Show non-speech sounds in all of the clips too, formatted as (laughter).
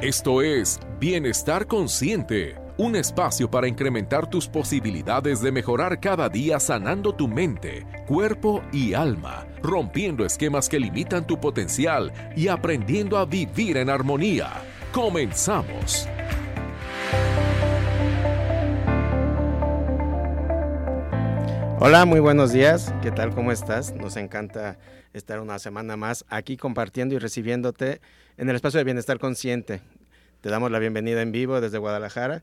Esto es Bienestar Consciente, un espacio para incrementar tus posibilidades de mejorar cada día sanando tu mente, cuerpo y alma, rompiendo esquemas que limitan tu potencial y aprendiendo a vivir en armonía. Comenzamos. Hola, muy buenos días. ¿Qué tal? ¿Cómo estás? Nos encanta estar una semana más aquí compartiendo y recibiéndote en el espacio de bienestar consciente. Te damos la bienvenida en vivo desde Guadalajara,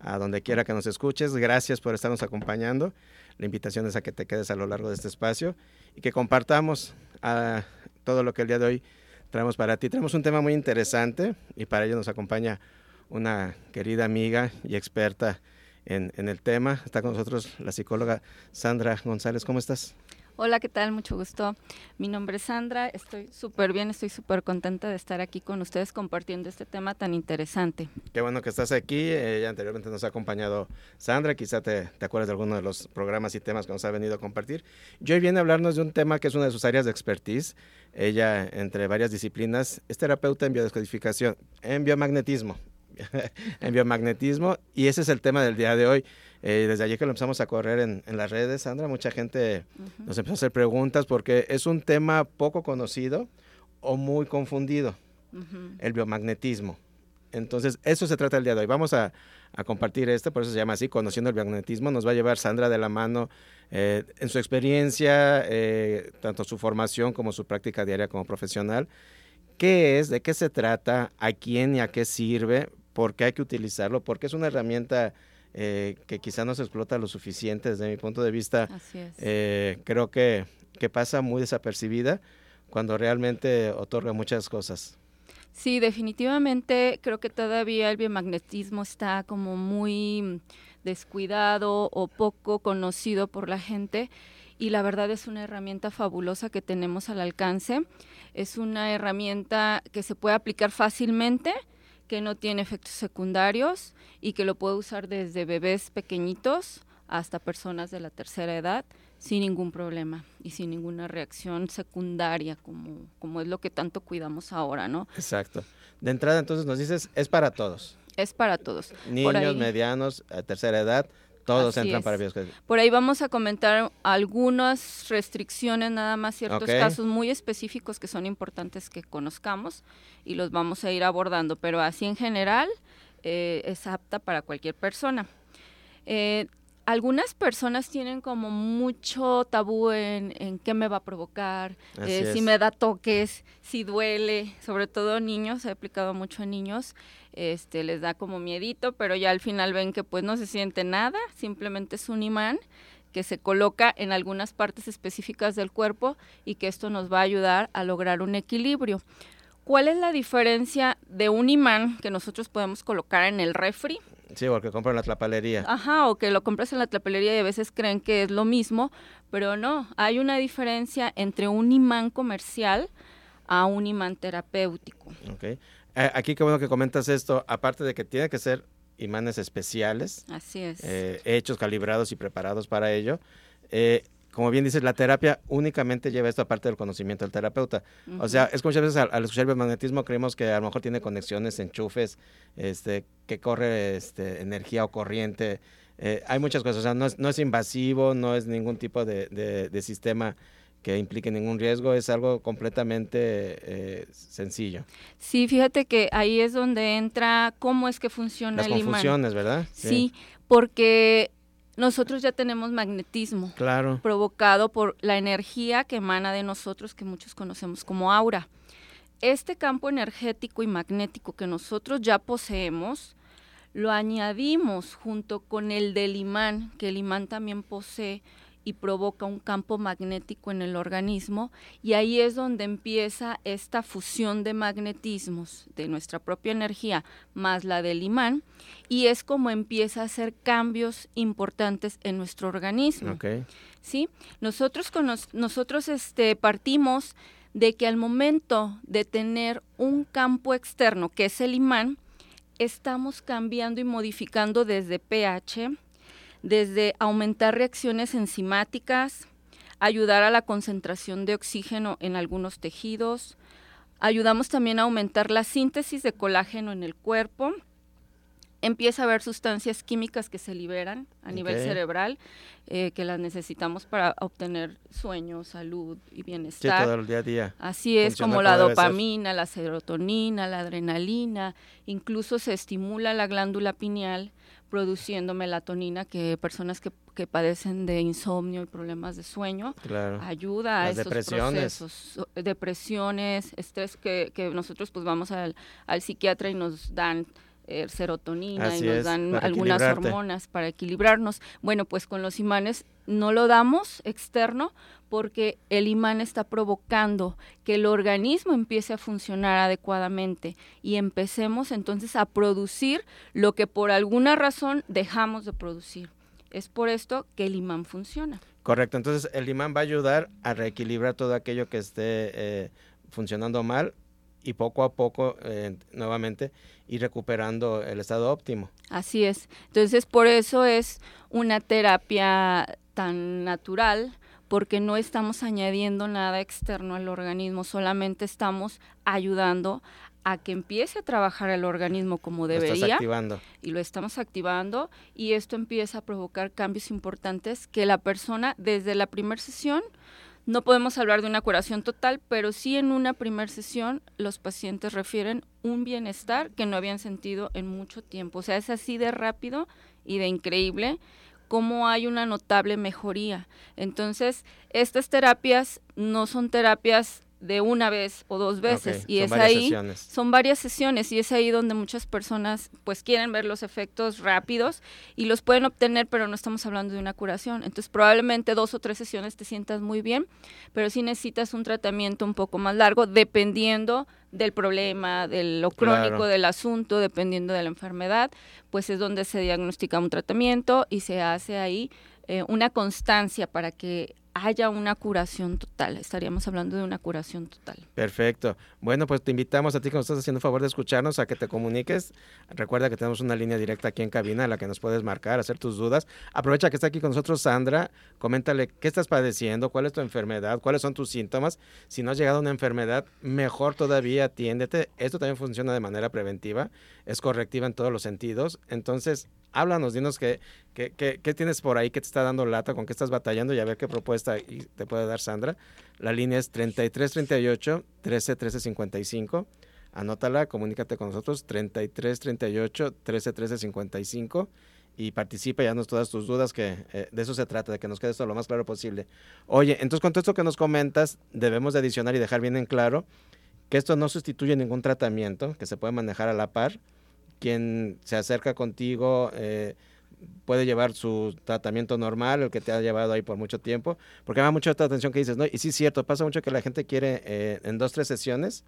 a donde quiera que nos escuches. Gracias por estarnos acompañando. La invitación es a que te quedes a lo largo de este espacio y que compartamos ah, todo lo que el día de hoy traemos para ti. Tenemos un tema muy interesante y para ello nos acompaña una querida amiga y experta en, en el tema. Está con nosotros la psicóloga Sandra González. ¿Cómo estás? Hola, ¿qué tal? Mucho gusto. Mi nombre es Sandra, estoy súper bien, estoy súper contenta de estar aquí con ustedes compartiendo este tema tan interesante. Qué bueno que estás aquí, eh, anteriormente nos ha acompañado Sandra, quizá te, te, acuerdas de alguno de los programas y temas que nos ha venido a compartir. Y hoy viene a hablarnos de un tema que es una de sus áreas de expertise. Ella, entre varias disciplinas, es terapeuta en biodescodificación, en biomagnetismo, (laughs) en biomagnetismo, y ese es el tema del día de hoy. Eh, desde allí que lo empezamos a correr en, las redes, Sandra, mucha gente nos empezó a hacer preguntas porque es un tema poco conocido o muy confundido, el biomagnetismo. Entonces, eso se trata el día de hoy. Vamos a, compartir esto, por eso se llama así, Conociendo el Biomagnetismo. Nos va a llevar Sandra de la mano eh, en su experiencia, eh, tanto su formación como su práctica diaria como profesional. ¿Qué es? ¿De qué se trata? ¿A quién y a qué sirve? ¿Por qué hay que utilizarlo? Porque es una herramienta eh, que quizá no se explota lo suficiente desde mi punto de vista. Eh, creo que, que pasa muy desapercibida cuando realmente otorga muchas cosas. Sí, definitivamente creo que todavía el biomagnetismo está como muy descuidado o poco conocido por la gente y la verdad es una herramienta fabulosa que tenemos al alcance. Es una herramienta que se puede aplicar fácilmente que no tiene efectos secundarios y que lo puede usar desde bebés pequeñitos hasta personas de la tercera edad sin ningún problema y sin ninguna reacción secundaria como, como es lo que tanto cuidamos ahora, ¿no? Exacto. De entrada entonces nos dices, es para todos. Es para todos. Niños, medianos, a tercera edad, todos entran para bioscodificación. Por ahí vamos a comentar algunas restricciones, nada más ciertos casos muy específicos que son importantes que conozcamos y los vamos a ir abordando, pero así en general eh, es apta para cualquier persona. Eh, algunas personas tienen como mucho tabú en, qué me va a provocar, eh, si me da toques, si duele, sobre todo niños, he aplicado mucho a niños, este, les da como miedito, pero ya al final ven que pues no se siente nada, simplemente es un imán que se coloca en algunas partes específicas del cuerpo y que esto nos va a ayudar a lograr un equilibrio. ¿Cuál es la diferencia de un imán que nosotros podemos colocar en el refri Sí, o que compran en la tlapalería. Ajá, o que lo compras en la tlapalería y a veces creen que es lo mismo, pero no, hay una diferencia entre un imán comercial a un imán terapéutico. Ok. Eh, aquí qué bueno que comentas esto, aparte de que tiene que ser imanes especiales. Así es. Eh, hechos, calibrados y preparados para ello. Eh, como bien dices, la terapia únicamente lleva esto aparte del conocimiento del terapeuta. O sea, es como muchas veces al, escuchar el biomagnetismo creemos que a lo mejor tiene conexiones, enchufes, este, que corre este, energía o corriente. Eh, hay muchas cosas, o sea, no es, no es invasivo, no es ningún tipo de, de, sistema que implique ningún riesgo, es algo completamente eh, sencillo. Sí, fíjate que ahí es donde entra cómo es que funciona Las el imán. Las confusiones, ¿verdad? sí, porque nosotros ya tenemos magnetismo claro. provocado por la energía que emana de nosotros, que muchos conocemos como aura. Este campo energético y magnético que nosotros ya poseemos, lo añadimos junto con el del imán, que el imán también posee, y provoca un campo magnético en el organismo y ahí es donde empieza esta fusión de magnetismos de nuestra propia energía más la del imán y es como empieza a hacer cambios importantes en nuestro organismo. ¿Sí? Nosotros nosotros este partimos de que al momento de tener un campo externo que es el imán estamos cambiando y modificando desde pH desde aumentar reacciones enzimáticas, ayudar a la concentración de oxígeno en algunos tejidos, Ayudamos también a aumentar la síntesis de colágeno en el cuerpo. Empieza a haber sustancias químicas que se liberan a nivel cerebral, eh, que las necesitamos para obtener sueño, salud y bienestar. Sí, todo el día a día. Así es, como la dopamina, la serotonina, la adrenalina, incluso se estimula la glándula pineal produciendo melatonina que personas que, que padecen de insomnio y problemas de sueño ayuda a esos procesos. Depresiones estrés que, que nosotros pues vamos al, al psiquiatra y nos dan eh, serotonina y nos dan algunas hormonas para equilibrarnos. Bueno, pues con los imanes no lo damos externo porque el imán está provocando que el organismo empiece a funcionar adecuadamente y empecemos entonces a producir lo que por alguna razón dejamos de producir. Es por esto que el imán funciona. Correcto, entonces el imán va a ayudar a reequilibrar todo aquello que esté eh, funcionando mal y poco a poco eh, nuevamente ir recuperando el estado óptimo. Así es. Entonces, por eso es una terapia tan natural, porque no estamos añadiendo nada externo al organismo, solamente estamos ayudando a que empiece a trabajar el organismo como debería. activando. Y lo estamos activando y esto empieza a provocar cambios importantes que la persona desde la primera sesión no podemos hablar de una curación total, pero sí en una primera sesión los pacientes refieren un bienestar que no habían sentido en mucho tiempo. O sea, es así de rápido y de increíble cómo hay una notable mejoría. Entonces, estas terapias no son terapias de una vez o dos veces y es ahí son varias sesiones y es ahí donde muchas personas pues quieren ver los efectos rápidos y los pueden obtener pero no estamos hablando de una curación. Entonces probablemente dos o tres sesiones te sientas muy bien pero si necesitas un tratamiento un poco más largo dependiendo del problema de lo crónico del asunto dependiendo de la enfermedad pues es donde se diagnostica un tratamiento y se hace ahí eh, una constancia para que haya una curación total. Estaríamos hablando de una curación total. Perfecto. Bueno, pues te invitamos a ti que nos estás haciendo favor de escucharnos a que te comuniques. Recuerda que tenemos una línea directa aquí en cabina a la que nos puedes marcar, hacer tus dudas. Aprovecha que está aquí con nosotros Sandra. Coméntale qué estás padeciendo, cuál es tu enfermedad, cuáles son tus síntomas. Si no has llegado a una enfermedad, mejor todavía atiéndete. Esto también funciona de manera preventiva. Es correctiva en todos los sentidos. Entonces, háblanos, dinos qué, qué, qué, tienes por ahí que te está dando lata, con qué estás batallando y a ver qué propuesta te puede dar Sandra. La línea es 3338 13 13 55. Anótala, comunícate con nosotros 3338 13 13 55 y participa y haznos todas tus dudas, que eh, de eso se trata, de que nos quede esto lo más claro posible. Oye, entonces con todo esto que nos comentas, debemos de adicionar y dejar bien en claro que esto no sustituye ningún tratamiento, que se puede manejar a la par, quien se acerca contigo eh, puede llevar su tratamiento normal, el que te ha llevado ahí por mucho tiempo, porque me da mucha atención que dices, ¿no? Y sí es cierto, pasa mucho que la gente quiere eh, en dos, tres sesiones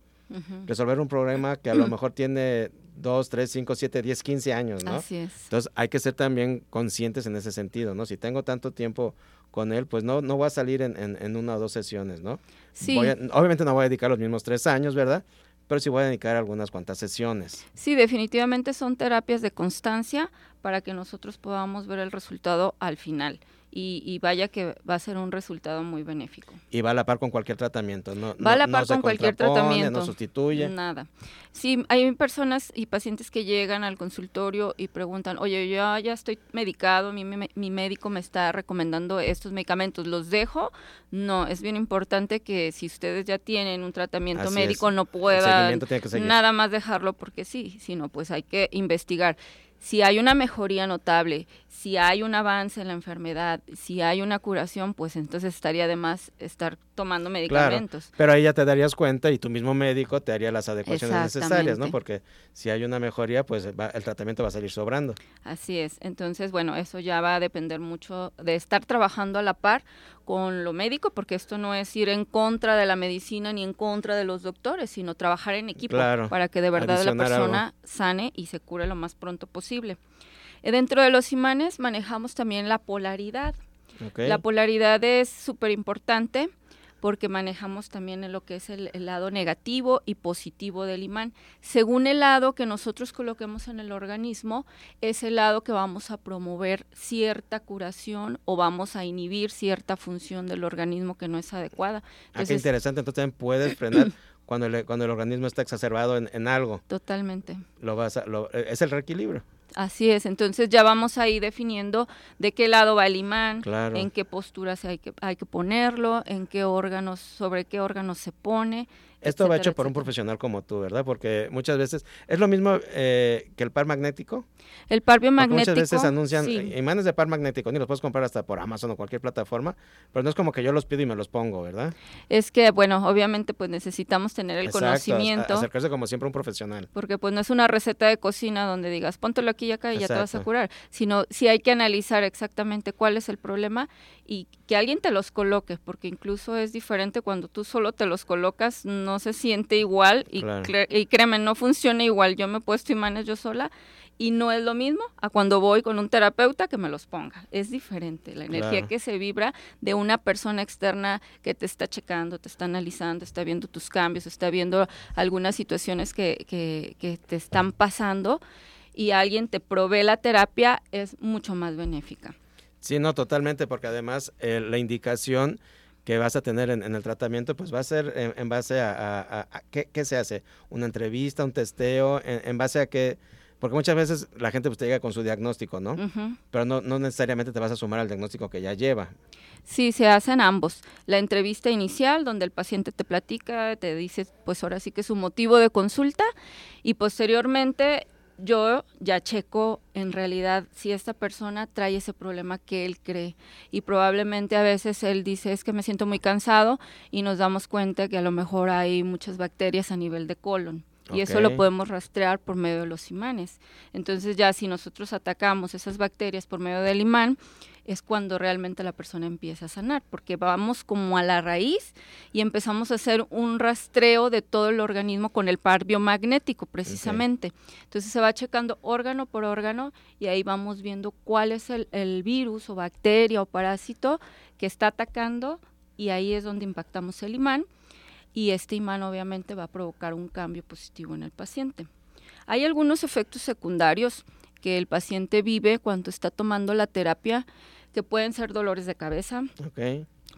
resolver un problema que a lo mejor tiene dos, tres, cinco, siete, diez, quince años, ¿no? Así es. Entonces hay que ser también conscientes en ese sentido, ¿no? Si tengo tanto tiempo con él, pues no, no voy a salir en, en, una o dos sesiones, ¿no? Sí. obviamente no voy a dedicar los mismos tres años, ¿verdad? Pero sí voy a dedicar algunas cuantas sesiones. Sí, definitivamente son terapias de constancia para que nosotros podamos ver el resultado al final y, vaya que va a ser un resultado muy benéfico. Y va a la par con cualquier tratamiento, ¿no? Va a la par con cualquier tratamiento. No sustituye. Nada. Sí, hay personas y pacientes que llegan al consultorio y preguntan, oye, yo ya estoy medicado, mi, mi, médico me está recomendando estos medicamentos, ¿los dejo? No, es bien importante que si ustedes ya tienen un tratamiento médico no puedan nada más dejarlo porque sí, sino pues hay que investigar si hay una mejoría notable, si hay un avance en la enfermedad, si hay una curación, pues entonces estaría de más estar tomando medicamentos. pero ahí ya te darías cuenta y tu mismo médico te haría las adecuaciones necesarias, ¿no? Porque si hay una mejoría, pues el tratamiento va a salir sobrando. Así es. Entonces, bueno, eso ya va a depender mucho de estar trabajando a la par con lo médico, porque esto no es ir en contra de la medicina ni en contra de los doctores, sino trabajar en equipo para que de verdad la persona sane y se cure lo más pronto posible. Eh, dentro de los imanes manejamos también la polaridad. La polaridad es súper importante porque manejamos también lo que es el, lado negativo y positivo del imán. Según el lado que nosotros coloquemos en el organismo, es el lado que vamos a promover cierta curación o vamos a inhibir cierta función del organismo que no es adecuada. ah, qué interesante. Entonces también puedes frenar cuando, cuando el organismo está exacerbado en, algo. Totalmente. Lo vas es el reequilibrio. Así es, entonces ya vamos ahí definiendo de qué lado va el imán, en qué posturas hay que, hay que ponerlo, en qué órganos, sobre qué órganos se pone, esto va hecho por un profesional como tú, ¿verdad? Porque muchas veces es lo mismo eh, que el par magnético. El par biomagnético. Muchas veces anuncian imanes de par magnético, ni los puedes comprar hasta por Amazon o cualquier plataforma, pero no es como que yo los pido y me los pongo, ¿verdad? Es que, bueno, obviamente pues necesitamos tener el conocimiento. acercarse como siempre a un profesional. Porque pues no es una receta de cocina donde digas, póntelo aquí y acá y ya te vas a curar, sino si hay que analizar exactamente cuál es el problema y que alguien te los coloque, porque incluso es diferente cuando tú solo te los colocas, no se siente igual y, y créeme, no funciona igual. Yo me he puesto imanes yo sola y no es lo mismo a cuando voy con un terapeuta que me los ponga. Es diferente la energía que se vibra de una persona externa que te está checando, te está analizando, está viendo tus cambios, está viendo algunas situaciones que, que, que te están pasando y alguien te provee la terapia es mucho más benéfica. Sí, no, totalmente, porque además eh, la indicación que vas a tener en, el tratamiento, pues va a ser en, base a, ¿qué, se hace, una entrevista, un testeo, en, base a qué, porque muchas veces la gente pues te llega con su diagnóstico, ¿no? Pero no, no necesariamente te vas a sumar al diagnóstico que ya lleva. Sí, se hacen ambos. La entrevista inicial, donde el paciente te platica, te dice, pues ahora sí que es su motivo de consulta, y posteriormente yo ya checo en realidad si esta persona trae ese problema que él cree y probablemente a veces él dice es que me siento muy cansado y nos damos cuenta que a lo mejor hay muchas bacterias a nivel de colon. Y eso lo podemos rastrear por medio de los imanes. Entonces ya si nosotros atacamos esas bacterias por medio del imán, es cuando realmente la persona empieza a sanar, porque vamos como a la raíz y empezamos a hacer un rastreo de todo el organismo con el par biomagnético precisamente. Entonces se va checando órgano por órgano y ahí vamos viendo cuál es el, el virus o bacteria o parásito que está atacando y ahí es donde impactamos el imán y este imán obviamente va a provocar un cambio positivo en el paciente. Hay algunos efectos secundarios que el paciente vive cuando está tomando la terapia que pueden ser dolores de cabeza.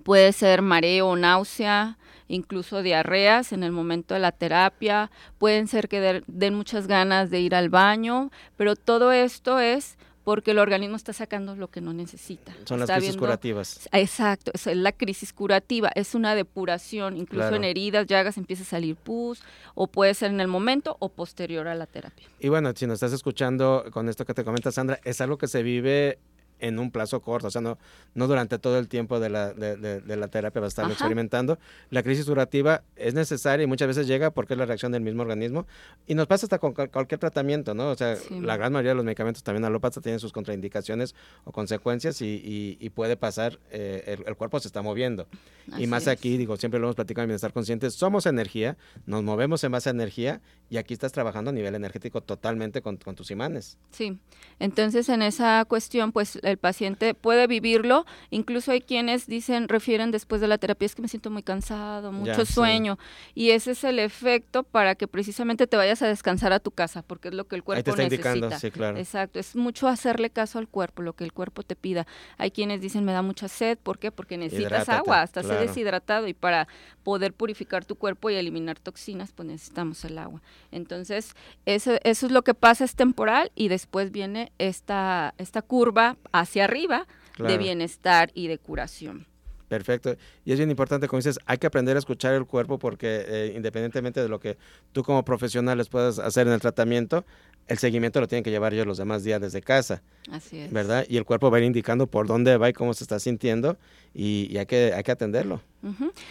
Puede ser mareo, náusea, incluso diarreas en el momento de la terapia. Pueden ser que den muchas ganas de ir al baño, pero todo esto es porque el organismo está sacando lo que no necesita. Son las crisis curativas. Exacto, es la crisis curativa, es una depuración, incluso en heridas, llagas empieza a salir pus, o puede ser en el momento o posterior a la terapia. Y bueno, si nos estás escuchando con esto que te comenta Sandra, es algo que se vive en un plazo corto, o sea, no, no durante todo el tiempo de la, de, de, la terapia va a estar experimentando. La crisis durativa es necesaria y muchas veces llega porque es la reacción del mismo organismo y nos pasa hasta con cualquier tratamiento, ¿no? O sea, la gran mayoría de los medicamentos también alópatas tienen sus contraindicaciones o consecuencias y, y, puede pasar, eh, el, cuerpo se está moviendo. y más aquí, digo, siempre lo hemos platicado en Bienestar Consciente, somos energía, nos movemos en base a energía y aquí estás trabajando a nivel energético totalmente con, con tus imanes. Sí, entonces en esa cuestión, pues el paciente puede vivirlo. Incluso hay quienes dicen, refieren después de la terapia, es que me siento muy cansado, mucho sueño. Y ese es el efecto para que precisamente te vayas a descansar a tu casa, porque es lo que el cuerpo necesita. sí, claro. Exacto, es mucho hacerle caso al cuerpo, lo que el cuerpo te pida. Hay quienes dicen, me da mucha sed, ¿por qué? Porque necesitas agua, hasta ser deshidratado y para poder purificar tu cuerpo y eliminar toxinas, pues necesitamos el agua. Entonces, eso, eso es lo que pasa, es temporal y después viene esta, esta curva hacia arriba de bienestar y de curación. Perfecto. Y es bien importante, como dices, hay que aprender a escuchar el cuerpo porque eh, independientemente de lo que tú como profesional les puedas hacer en el tratamiento, el seguimiento lo tienen que llevar ellos los demás días desde casa. Así es. ¿Verdad? Y el cuerpo va a ir indicando por dónde va y cómo se está sintiendo y, hay, que, hay que atenderlo.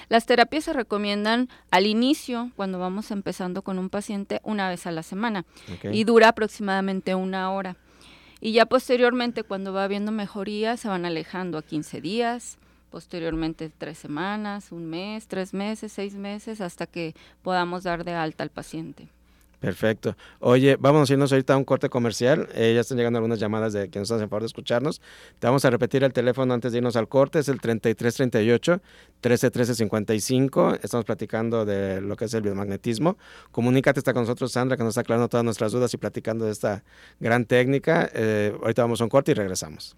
Las terapias se recomiendan al inicio, cuando vamos empezando con un paciente, una vez a la semana y dura aproximadamente una hora. Y ya posteriormente, cuando va habiendo mejoría, se van alejando a 15 días, posteriormente tres semanas, un mes, tres meses, seis meses, hasta que podamos dar de alta al paciente. Perfecto. Oye, vamos a irnos ahorita a un corte comercial. Eh, ya están llegando algunas llamadas de que nos hacen favor de escucharnos. Te vamos a repetir el teléfono antes de irnos al corte. Es el 3338 131355. Estamos platicando de lo que es el biomagnetismo. Comunícate, está con nosotros Sandra, que nos está aclarando todas nuestras dudas y platicando de esta gran técnica. Eh, ahorita vamos a un corte y regresamos.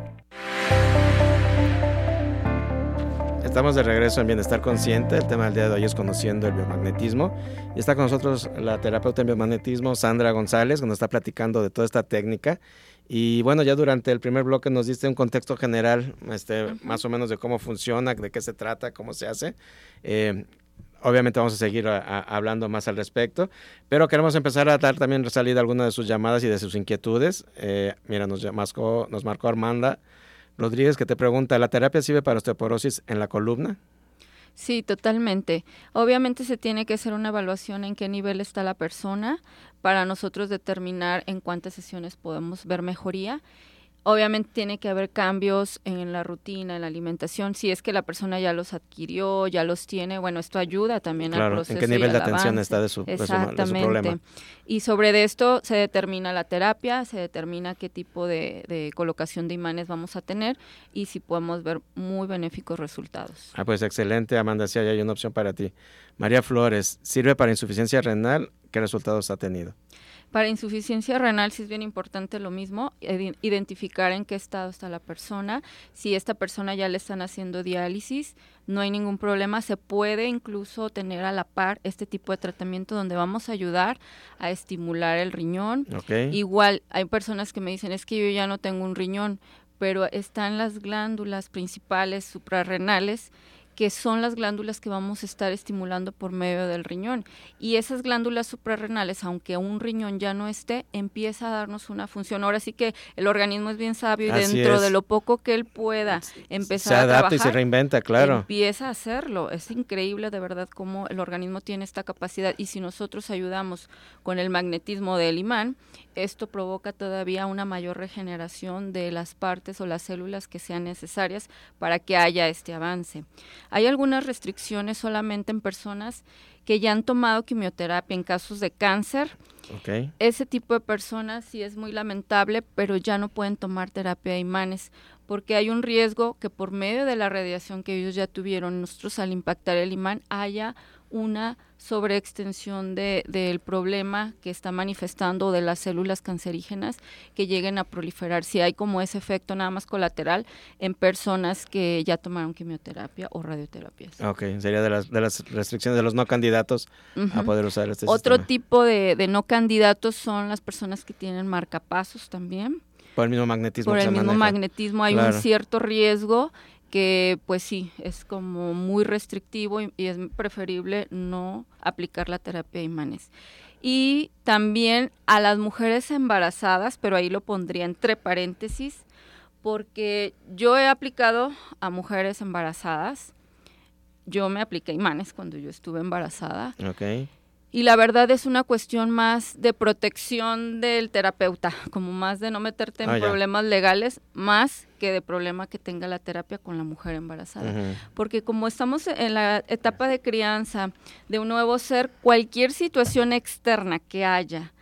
Estamos de regreso en Bienestar Consciente. El tema del día de hoy es conociendo el biomagnetismo. Y está con nosotros la terapeuta en biomagnetismo, Sandra González, que nos está platicando de toda esta técnica. Y bueno, ya durante el primer bloque nos diste un contexto general, este, más o menos de cómo funciona, de qué se trata, cómo se hace. Eh, obviamente vamos a seguir hablando más al respecto, pero queremos empezar a dar también salida a algunas de sus llamadas y de sus inquietudes. Eh, mira, nos, marcó, nos marcó Armanda Rodríguez que te pregunta, ¿la terapia sirve para osteoporosis en la columna? Sí, totalmente. Obviamente se tiene que hacer una evaluación en qué nivel está la persona para nosotros determinar en cuántas sesiones podemos ver mejoría Obviamente tiene que haber cambios en la rutina, en la alimentación. Si es que la persona ya los adquirió, ya los tiene, bueno, esto ayuda también al proceso. ¿En qué nivel de atención está de su, problema? Y sobre esto se determina la terapia, se determina qué tipo de, colocación de imanes vamos a tener y si podemos ver muy benéficos resultados. Ah, pues excelente, Amanda. Sí, hay una opción para ti. María Flores, ¿sirve para insuficiencia renal? ¿Qué resultados ha tenido? Para insuficiencia renal sí es bien importante lo mismo, identificar en qué estado está la persona. Si esta persona ya le están haciendo diálisis, no hay ningún problema. Se puede incluso tener a la par este tipo de tratamiento donde vamos a ayudar a estimular el riñón. Igual hay personas que me dicen, es que yo ya no tengo un riñón, pero están las glándulas principales suprarrenales que son las glándulas que vamos a estar estimulando por medio del riñón. Y esas glándulas suprarrenales, aunque un riñón ya no esté, empieza a darnos una función. Ahora sí que el organismo es bien sabio y dentro de lo poco que él pueda empezar a trabajar, y se reinventa, claro. Empieza a hacerlo. Es increíble de verdad cómo el organismo tiene esta capacidad y si nosotros ayudamos con el magnetismo del imán, esto provoca todavía una mayor regeneración de las partes o las células que sean necesarias para que haya este avance. Hay algunas restricciones solamente en personas que ya han tomado quimioterapia en casos de cáncer. Ese tipo de personas sí es muy lamentable, pero ya no pueden tomar terapia de imanes porque hay un riesgo que por medio de la radiación que ellos ya tuvieron, nosotros al impactar el imán haya una sobreextensión de, del problema que está manifestando de las células cancerígenas que lleguen a proliferar. Si hay como ese efecto nada más colateral en personas que ya tomaron quimioterapia o radioterapias. Ok, sería de las, de las restricciones de los no candidatos a poder usar este Otro tipo de, de no candidatos son las personas que tienen marcapasos también. Por el mismo magnetismo. Por el mismo magnetismo hay un cierto riesgo que pues sí, es como muy restrictivo y, es preferible no aplicar la terapia de imanes. Y también a las mujeres embarazadas, pero ahí lo pondría entre paréntesis, porque yo he aplicado a mujeres embarazadas. Yo me apliqué imanes cuando yo estuve embarazada. Okay y la verdad es una cuestión más de protección del terapeuta, como más de no meterte en ah, problemas legales, más que de problema que tenga la terapia con la mujer embarazada. Porque como estamos en la etapa de crianza de un nuevo ser, cualquier situación externa que haya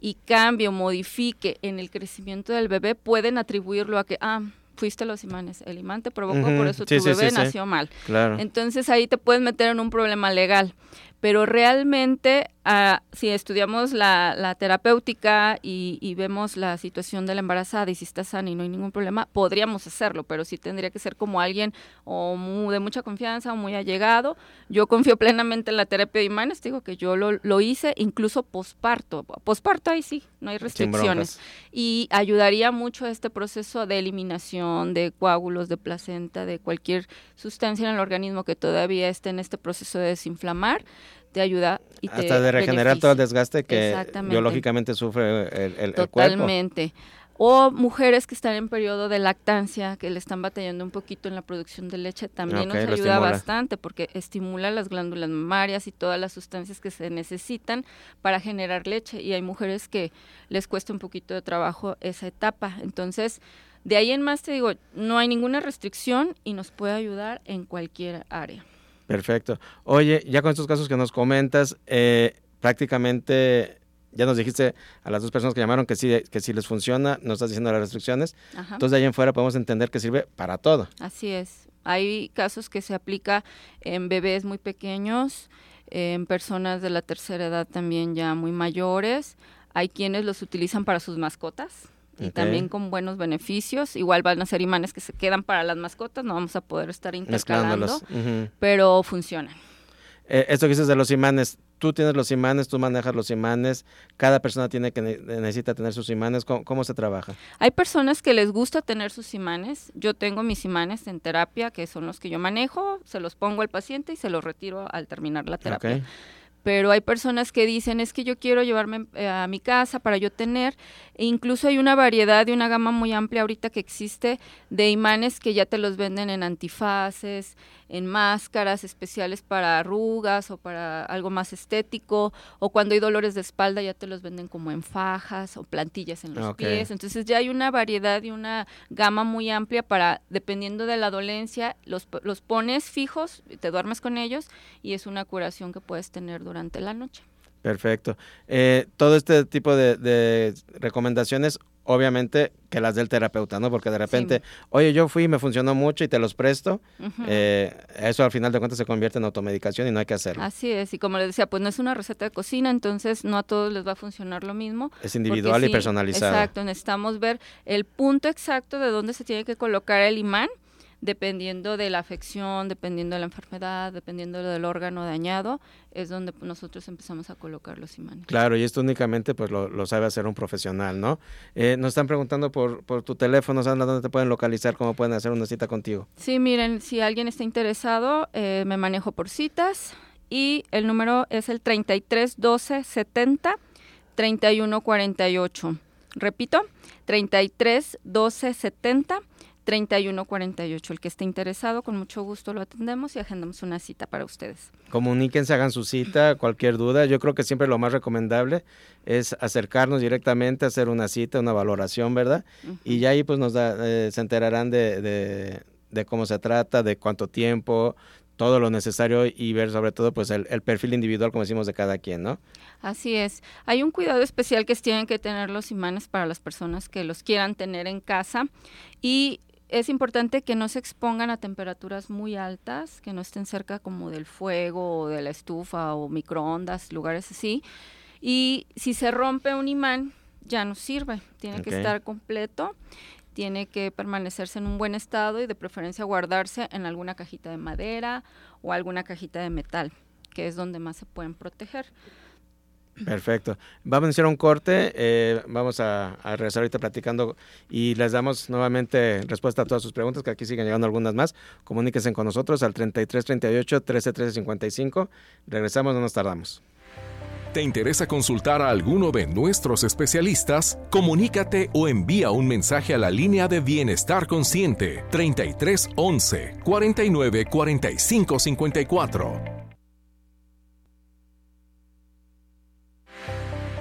y cambie o modifique en el crecimiento del bebé, pueden atribuirlo a que, ah, fuiste los imanes, el imán te provocó, por eso tu bebé nació mal. Entonces ahí te puedes meter en un problema legal pero realmente Ah, si estudiamos la, terapéutica y, vemos la situación de la embarazada y si está sana y no hay ningún problema, podríamos hacerlo, pero sí tendría que ser como alguien o de mucha confianza o muy allegado. Yo confío plenamente en la terapia de imanes, digo que yo lo, hice incluso posparto. Posparto ahí sí, no hay restricciones. Y ayudaría mucho a este proceso de eliminación de coágulos, de placenta, de cualquier sustancia en el organismo que todavía esté en este proceso de desinflamar te ayuda y te hasta de regenerar todo el desgaste que biológicamente sufre el, el, Totalmente. O mujeres que están en periodo de lactancia, que le están batallando un poquito en la producción de leche, también nos ayuda bastante porque estimula las glándulas mamarias y todas las sustancias que se necesitan para generar leche. Y hay mujeres que les cuesta un poquito de trabajo esa etapa. Entonces, De ahí en más te digo, no hay ninguna restricción y nos puede ayudar en cualquier área. Perfecto. Oye, ya con estos casos que nos comentas, eh, prácticamente ya nos dijiste a las dos personas que llamaron que sí, que si les funciona, nos estás diciendo las restricciones. Entonces de ahí en fuera podemos entender que sirve para todo. Así es. Hay casos que se aplica en bebés muy pequeños, en personas de la tercera edad también ya muy mayores. Hay quienes los utilizan para sus mascotas y también con buenos beneficios. Igual van a ser imanes que se quedan para las mascotas, no vamos a poder estar intercalando, pero funcionan. Eh, esto que dices de los imanes, tú tienes los imanes, tú manejas los imanes, cada persona tiene que necesita tener sus imanes, ¿Cómo, se trabaja? Hay personas que les gusta tener sus imanes, yo tengo mis imanes en terapia, que son los que yo manejo, se los pongo al paciente y se los retiro al terminar la terapia pero hay personas que dicen es que yo quiero llevarme eh, a mi casa para yo tener, e incluso hay una variedad y una gama muy amplia ahorita que existe de imanes que ya te los venden en antifaces, en máscaras especiales para arrugas o para algo más estético, o cuando hay dolores de espalda ya te los venden como en fajas o plantillas en los pies. Entonces ya hay una variedad y una gama muy amplia para, dependiendo de la dolencia, los, los pones fijos, te duermes con ellos y es una curación que puedes tener durante la noche. Perfecto. Eh, todo este tipo de, de recomendaciones obviamente que las del terapeuta, ¿no? Porque de repente, oye, yo fui y me funcionó mucho y te los presto, eh, eso al final de cuentas se convierte en automedicación y no hay que hacerlo. Así es, y como les decía, pues no es una receta de cocina, entonces no a todos les va a funcionar lo mismo. Es individual y personalizado. Exacto, necesitamos ver el punto exacto de dónde se tiene que colocar el imán dependiendo de la afección, dependiendo de la enfermedad, dependiendo del órgano dañado, es donde nosotros empezamos a colocar los imanes. Claro, y esto únicamente pues lo, sabe hacer un profesional, ¿no? Eh, nos están preguntando por, por tu teléfono, Sandra, ¿dónde te pueden localizar? ¿Cómo pueden hacer una cita contigo? Sí, miren, si alguien está interesado, eh, me manejo por citas y el número es el 33 12 70 31 48. Repito, 33 12 70 3148. El que esté interesado, con mucho gusto lo atendemos y agendamos una cita para ustedes. Comuníquense, hagan su cita, cualquier duda. Yo creo que siempre lo más recomendable es acercarnos directamente, hacer una cita, una valoración, ¿verdad? Y ya ahí pues nos da, eh, se enterarán de, de, cómo se trata, de cuánto tiempo, todo lo necesario y ver sobre todo pues el, el, perfil individual como decimos de cada quien, ¿no? Así es. Hay un cuidado especial que tienen que tener los imanes para las personas que los quieran tener en casa y es importante que no se expongan a temperaturas muy altas, que no estén cerca como del fuego o de la estufa o microondas, lugares así. Y si se rompe un imán, ya no sirve, tiene que estar completo, tiene que permanecerse en un buen estado y de preferencia guardarse en alguna cajita de madera o alguna cajita de metal, que es donde más se pueden proteger. Perfecto. Vamos a hacer un corte, eh, vamos a, regresar ahorita platicando y les damos nuevamente respuesta a todas sus preguntas, que aquí siguen llegando algunas más. Comuníquense con nosotros al 3338 131355. Regresamos, no nos tardamos. ¿Te interesa consultar a alguno de nuestros especialistas? Comunícate o envía un mensaje a la línea de Bienestar Consciente 3311 49 45 54.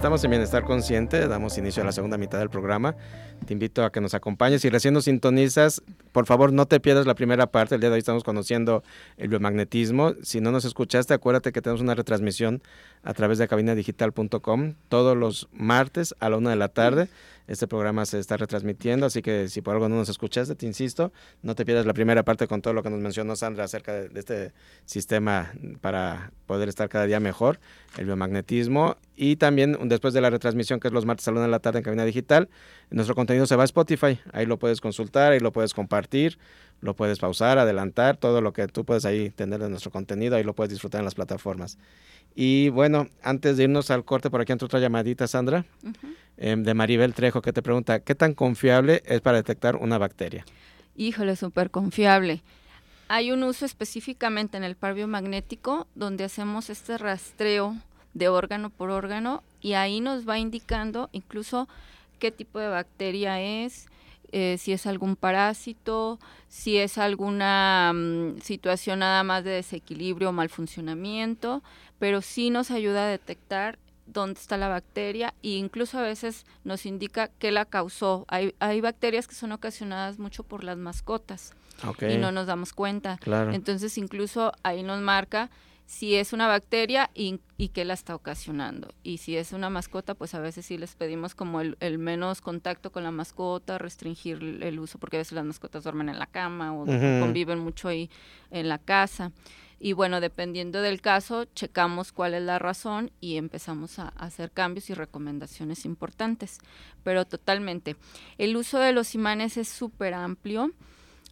Estamos en Bienestar Consciente, damos inicio a la segunda mitad del programa. Te invito a que nos acompañes. Si recién nos sintonizas, por favor no te pierdas la primera parte. El día de hoy estamos conociendo el biomagnetismo. Si no nos escuchaste, acuérdate que tenemos una retransmisión a través de cabinadigital.com todos los martes a la una de la tarde. Este programa se está retransmitiendo, así que si por algo no nos escuchaste, te insisto, no te pierdas la primera parte con todo lo que nos mencionó Sandra acerca de, este sistema para poder estar cada día mejor, el biomagnetismo. Y también después de la retransmisión, que es los martes a la una de la tarde en Cabina Digital, nuestro contenido se va a Spotify. Ahí lo puedes consultar, ahí lo puedes compartir, lo puedes pausar, adelantar, todo lo que tú puedes ahí tener de nuestro contenido, ahí lo puedes disfrutar en las plataformas. Y bueno, antes de irnos al corte, por aquí entra otra llamadita, Sandra, em, de Maribel Trejo, que te pregunta, ¿qué tan confiable es para detectar una bacteria? Híjole, súper confiable. Hay un uso específicamente en el par biomagnético donde hacemos este rastreo de órgano por órgano y ahí nos va indicando incluso qué tipo de bacteria es, eh, si es algún parásito, si es alguna mm, situación nada más de desequilibrio o mal funcionamiento, pero sí nos ayuda a detectar dónde está la bacteria e incluso a veces nos indica qué la causó. Hay, hay bacterias que son ocasionadas mucho por las mascotas y no nos damos cuenta. Entonces incluso ahí nos marca si es una bacteria y, y, qué la está ocasionando. Y si es una mascota, pues a veces sí les pedimos como el, menos contacto con la mascota, restringir el uso, porque a veces las mascotas duermen en la cama o conviven mucho ahí en la casa. Y bueno, dependiendo del caso, checamos cuál es la razón y empezamos a, a hacer cambios y recomendaciones importantes. Pero totalmente. El uso de los imanes es súper amplio.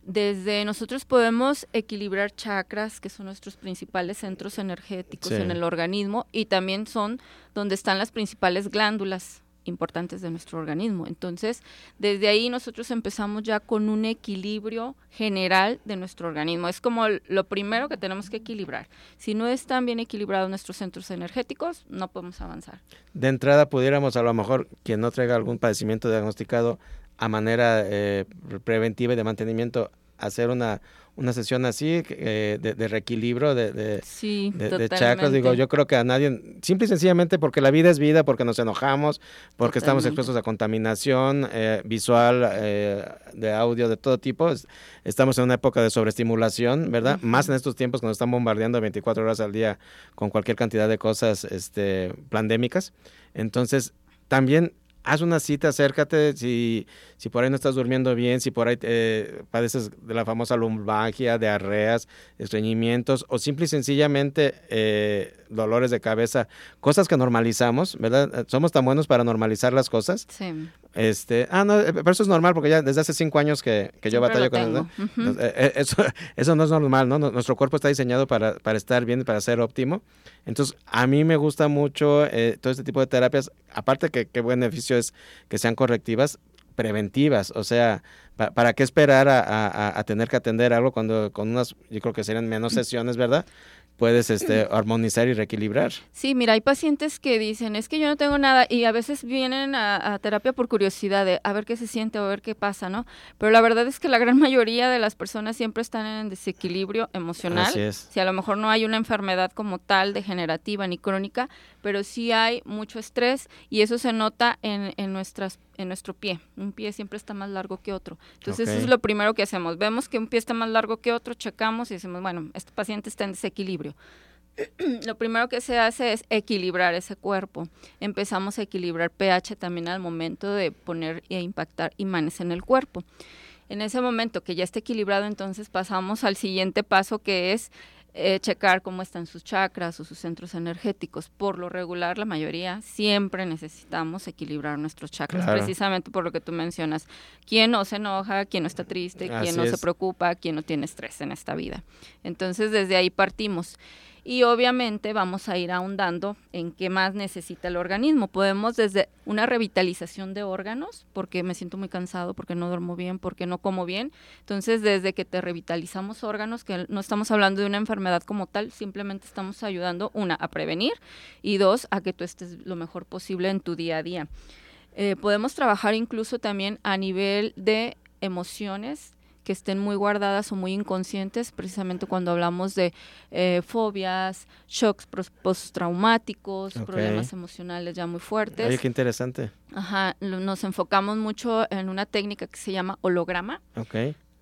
Desde nosotros podemos equilibrar chakras, que son nuestros principales centros energéticos en el organismo, y también son donde están las principales glándulas importantes de nuestro organismo. Entonces, desde ahí nosotros empezamos ya con un equilibrio general de nuestro organismo. Es como lo primero que tenemos que equilibrar. Si no están bien equilibrados nuestros centros energéticos, no podemos avanzar. De entrada, pudiéramos a lo mejor, quien no traiga algún padecimiento diagnosticado, a manera eh, preventiva y de mantenimiento hacer una, una sesión así eh, de, reequilibrio de, de, sí, de, chakras. Digo, yo creo que a nadie, simple y sencillamente porque la vida es vida, porque nos enojamos, porque estamos expuestos a contaminación eh, visual, de audio, de todo tipo. Estamos en una época de sobreestimulación, ¿verdad? Más en estos tiempos cuando están bombardeando 24 horas al día con cualquier cantidad de cosas este, pandémicas. Entonces, también haz una cita, acércate, si, si por ahí no estás durmiendo bien, si por ahí eh, padeces de la famosa lumbalgia, diarreas, estreñimientos o simple y sencillamente eh, dolores de cabeza, cosas que normalizamos, ¿verdad? Somos tan buenos para normalizar las cosas. Sí. Este, ah, no, eh, pero eso es normal porque ya desde hace cinco años que, que yo batallo con eso. eso. (laughs) Eso no es normal, ¿no? Nuestro cuerpo está diseñado para, para estar bien, para ser óptimo. Entonces, a mí me gusta mucho todo este tipo de terapias, aparte que qué beneficio es que sean correctivas, preventivas, o sea, ¿para qué esperar a, a, tener que atender algo cuando con unas, yo creo que serían menos sesiones, ¿verdad? puedes este, armonizar y reequilibrar. Sí, mira, hay pacientes que dicen, es que yo no tengo nada y a veces vienen a, terapia por curiosidad de a ver qué se siente o a ver qué pasa, ¿no? Pero la verdad es que la gran mayoría de las personas siempre están en desequilibrio emocional. Así es. Si a lo mejor no hay una enfermedad como tal degenerativa ni crónica, pero sí hay mucho estrés y eso se nota en, en nuestras en nuestro pie. Un pie siempre está más largo que otro. Entonces, eso es lo primero que hacemos. Vemos que un pie está más largo que otro, checamos y decimos, bueno, este paciente está en desequilibrio. (clears throat) lo primero que se hace es equilibrar ese cuerpo. Empezamos a equilibrar pH también al momento de poner e impactar imanes en el cuerpo. En ese momento que ya está equilibrado, entonces pasamos al siguiente paso que es eh, checar cómo están sus chakras o sus centros energéticos. Por lo regular, la mayoría siempre necesitamos equilibrar nuestros chakras, precisamente por lo que tú mencionas. ¿Quién no se enoja? ¿Quién no está triste? ¿Quién no se preocupa? ¿Quién no tiene estrés en esta vida? Entonces, desde ahí partimos y obviamente vamos a ir ahondando en qué más necesita el organismo. Podemos desde una revitalización de órganos, porque me siento muy cansado, porque no duermo bien, porque no como bien. Entonces, desde que te revitalizamos órganos, que no estamos hablando de una enfermedad como tal, simplemente estamos ayudando, una, a prevenir y dos, a que tú estés lo mejor posible en tu día a día. Eh, podemos trabajar incluso también a nivel de emociones que estén muy guardadas o muy inconscientes, precisamente cuando hablamos de eh, fobias, shocks postraumáticos, problemas emocionales ya muy fuertes. Oye, qué interesante. Ajá, nos enfocamos mucho en una técnica que se llama holograma. Ok.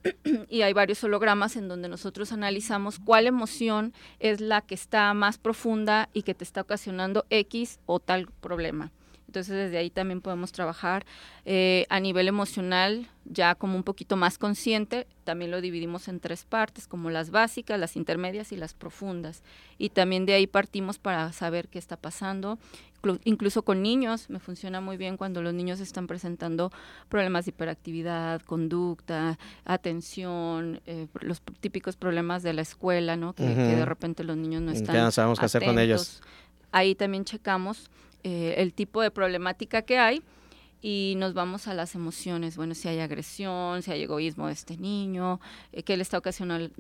(clears throat) Y hay varios hologramas en donde nosotros analizamos cuál emoción es la que está más profunda y que te está ocasionando X o tal problema. Entonces desde ahí también podemos trabajar eh, a nivel emocional, ya como un poquito más consciente, también lo dividimos en tres partes, como las básicas, las intermedias y las profundas. Y también de ahí partimos para saber qué está pasando. Incluso con niños, me funciona muy bien cuando los niños están presentando problemas de hiperactividad, conducta, atención, eh, los típicos problemas de la escuela, ¿no? Que, de repente los niños no están. Ya no sabemos qué hacer con ellos. Ahí también checamos eh, el tipo de problemática que hay y nos vamos a las emociones. Bueno, si hay agresión, si hay egoísmo de este niño, eh, qué le está ocasionando,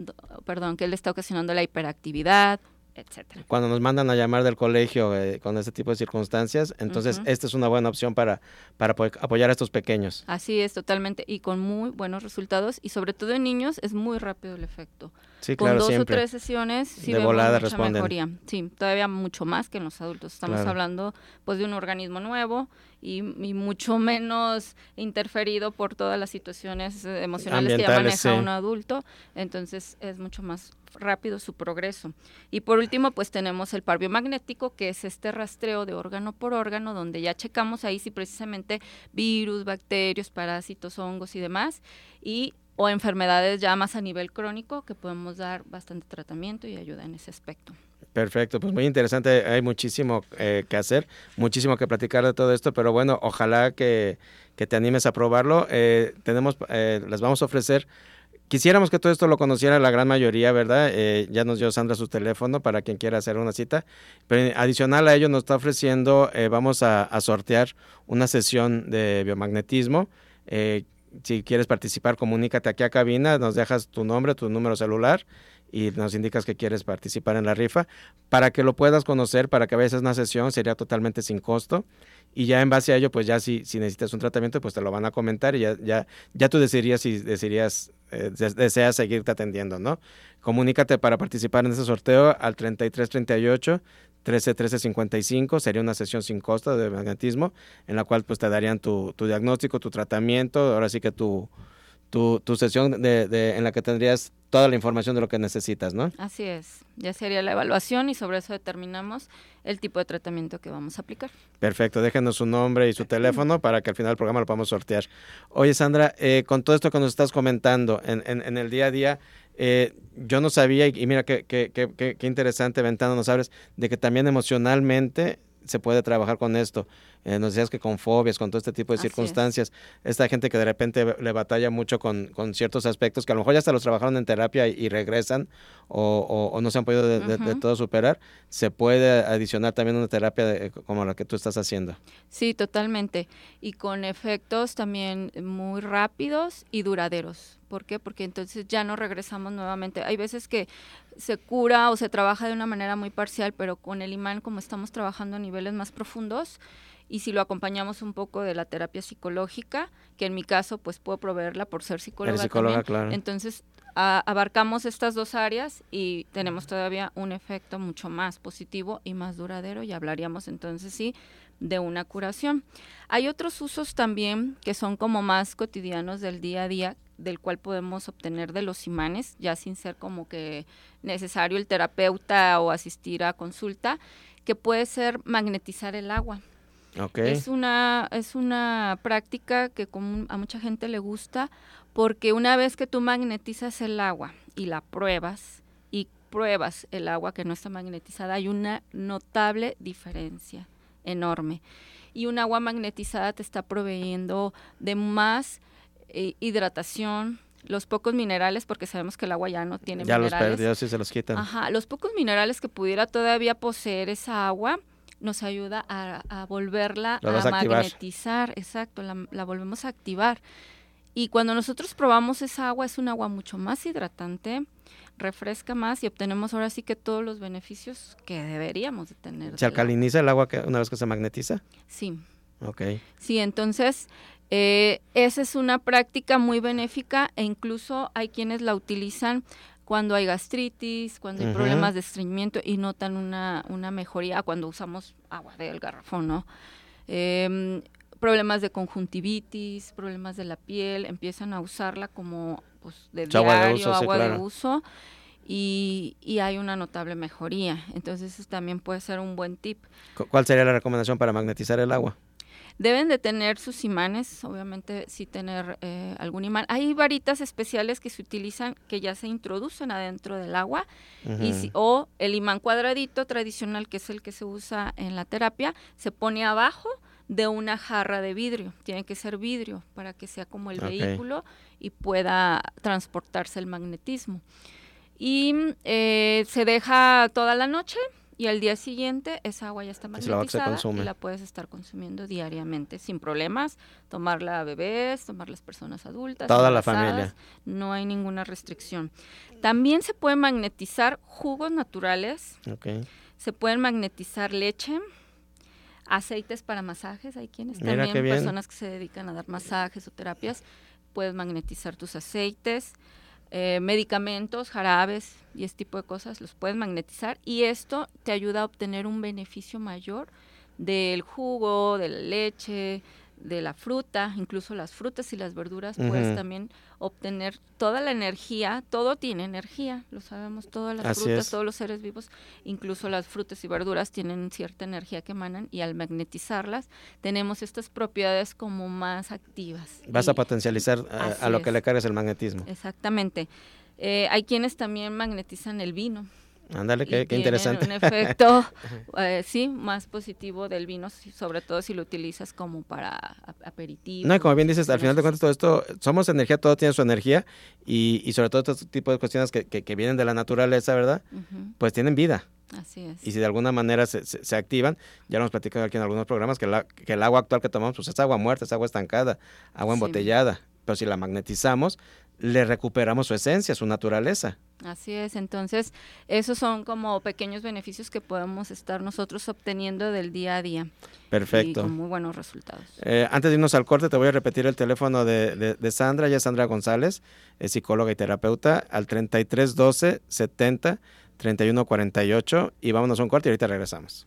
perdón, qué le está ocasionando la hiperactividad. etcétera. Cuando nos mandan a llamar del colegio eh, con este tipo de circunstancias, entonces esta es una buena opción para, para apoyar a estos pequeños. Así es, totalmente, y con muy buenos resultados, y sobre todo en niños es muy rápido el efecto. Sí, con claro, dos siempre. o tres sesiones sí De vemos mucha responden. mejoría. Sí, todavía mucho más que en los adultos. Estamos Claro. hablando pues de un organismo nuevo y, y mucho menos interferido por todas las situaciones eh, emocionales que ya maneja sí. un adulto. Entonces es mucho más rápido su progreso. Y por último, pues tenemos el par biomagnético, que es este rastreo de órgano por órgano, donde ya checamos ahí si precisamente virus, bacterias, parásitos, hongos y demás, y o enfermedades ya más a nivel crónico, que podemos dar bastante tratamiento y ayuda en ese aspecto. Perfecto, pues muy interesante. Hay muchísimo eh, que hacer, muchísimo que platicar de todo esto, pero bueno, ojalá que, que te animes a probarlo. Eh, tenemos, eh, les vamos a ofrecer. Quisiéramos que todo esto lo conociera la gran mayoría, ¿verdad? Eh, ya nos dio Sandra su teléfono para quien quiera hacer una cita. Pero adicional a ello nos está ofreciendo, eh, vamos a, sortear una sesión de biomagnetismo. Eh, si quieres participar, comunícate aquí a cabina, nos dejas tu nombre, tu número celular y nos indicas que quieres participar en la rifa. Para que lo puedas conocer, para que a una sesión, sería totalmente sin costo. Y ya en base a ello, pues ya si, si necesitas un tratamiento, pues te lo van a comentar y ya, ya, ya tú decidirías si eh, des- deseas seguirte atendiendo, ¿no? Comunícate para participar en ese sorteo al 3338 13 13 55. Sería una sesión sin costo de magnetismo en la cual pues te darían tu, tu diagnóstico, tu tratamiento, ahora sí que tu, tu, tu sesión de, de- en la que tendrías toda la información de lo que necesitas, ¿no? Así es, ya sería la evaluación y sobre eso determinamos el tipo de tratamiento que vamos a aplicar. Perfecto, déjenos su nombre y su (clears throat) teléfono para que al final del programa lo podamos sortear. Oye, Sandra, eh, con todo esto que nos estás comentando en, en- en el día a día, eh, yo no sabía, y, y mira qué, qué, qué, qué- interesante ventana nos abres, de que también emocionalmente se puede trabajar con esto. Eh, nos decías que con fobias, con todo este tipo de Así es. circunstancias, esta gente que de repente le batalla mucho con, con ciertos aspectos que a lo mejor ya hasta los trabajaron en terapia y, y regresan o, o- o no se han podido de, de- de Ujú. todo superar, se puede adicionar también una terapia de- como la que tú estás haciendo. Sí, totalmente. Y con efectos también muy rápidos y duraderos. ¿Por qué? Porque entonces ya no regresamos nuevamente. Hay veces que se cura o se trabaja de una manera muy parcial, pero con el imán, como estamos trabajando a niveles más profundos, y si lo acompañamos un poco de la terapia psicológica, que en mi caso pues puedo proveerla por ser psicóloga, también, claro. entonces a- abarcamos estas dos áreas y tenemos todavía un efecto mucho más positivo y más duradero y hablaríamos entonces sí de una curación. Hay otros usos también que son como más cotidianos del día a día del cual podemos obtener de los imanes, ya sin ser como que necesario el terapeuta o asistir a consulta, que puede ser magnetizar el agua. Es una, es una práctica que como a mucha gente le gusta porque una vez que tú magnetizas el agua y la pruebas y pruebas el agua que no está magnetizada, hay una notable diferencia enorme. Y un agua magnetizada te está proveyendo de más eh, hidratación, los pocos minerales, porque sabemos que el agua ya no tiene ya los minerales. perdió, sí se los quitan. Ajá, los pocos minerales que pudiera todavía poseer esa agua nos ayuda a, a volverla a magnetizar, exacto, la, la volvemos a activar. Y cuando nosotros probamos esa agua, es un agua mucho más hidratante, refresca más y obtenemos ahora sí que todos los beneficios que deberíamos de tener. ¿Se alcaliniza el agua que, una vez que se magnetiza? Sí, Ok. Sí, entonces eh, esa es una práctica muy benéfica e incluso hay quienes la utilizan cuando hay gastritis, cuando hay problemas de estreñimiento y notan una, una mejoría cuando usamos agua del garrafón, ¿no? Em, problemas de conjuntivitis, problemas de la piel, empiezan a usarla como pues, de Es agua de diario, uso, sí, agua de uso y, y hay una notable mejoría. Entonces eso también puede ser un buen tip. Cu- ¿Cuál sería la recomendación para magnetizar el agua? Deben de tener sus imanes, obviamente sí tener eh, algún imán. Hay varitas especiales que se utilizan que ya se introducen adentro del agua y si- o el imán cuadradito tradicional que es el que se usa en la terapia se pone abajo de una jarra de vidrio. Tiene que ser vidrio para que sea como el vehículo y pueda transportarse el magnetismo. Y eh, se deja toda la noche y al día siguiente esa agua ya está magnetizada y la puedes estar consumiendo diariamente sin problemas, tomarla a bebés, tomar las personas adultas, toda la familia. No hay ninguna restricción. También se pueden magnetizar jugos naturales. Se pueden magnetizar leche, aceites para masajes, hay quienes también personas que se dedican a dar masajes o terapias, puedes magnetizar tus aceites. Eh, medicamentos, jarabes y este tipo de cosas, los puedes magnetizar y esto te ayuda a obtener un beneficio mayor del jugo, de la leche, de la fruta, incluso las frutas y las verduras, puedes también obtener toda la energía, todo tiene energía, lo sabemos, todas las frutas, todos los seres vivos, incluso las frutas y verduras tienen cierta energía que emanan y al magnetizarlas tenemos estas propiedades como más activas. Vas a potencializar eh, a, lo que le cargas el magnetismo. Exactamente. Eh, hay quienes también magnetizan el vino. Ándale, qué, interesante. Un efecto, (laughs) (laughs) eh, sí, más positivo del vino, sobre todo si lo utilizas como para aperitivo. No, y como bien dices, al final de cuentas todo esto, somos energía, todo tiene su energía y, y sobre todo este tipo de cuestiones que, que, vienen de la naturaleza, ¿verdad? Pues tienen vida. Así es. Y si de alguna manera se, se, activan, ya lo hemos platicado aquí en algunos programas, que, la, que el agua actual que tomamos pues es agua muerta, es agua estancada, agua embotellada. Pero si la magnetizamos, le recuperamos su esencia, su naturaleza. Así es, entonces esos son como pequeños beneficios que podemos estar nosotros obteniendo del día a día. Perfecto. Y con muy buenos resultados. Eh, antes de irnos al corte, te voy a repetir el teléfono de, de, Sandra, ya Sandra González, es psicóloga y terapeuta, al 3312 70 3148 y vámonos a un corte y ahorita regresamos.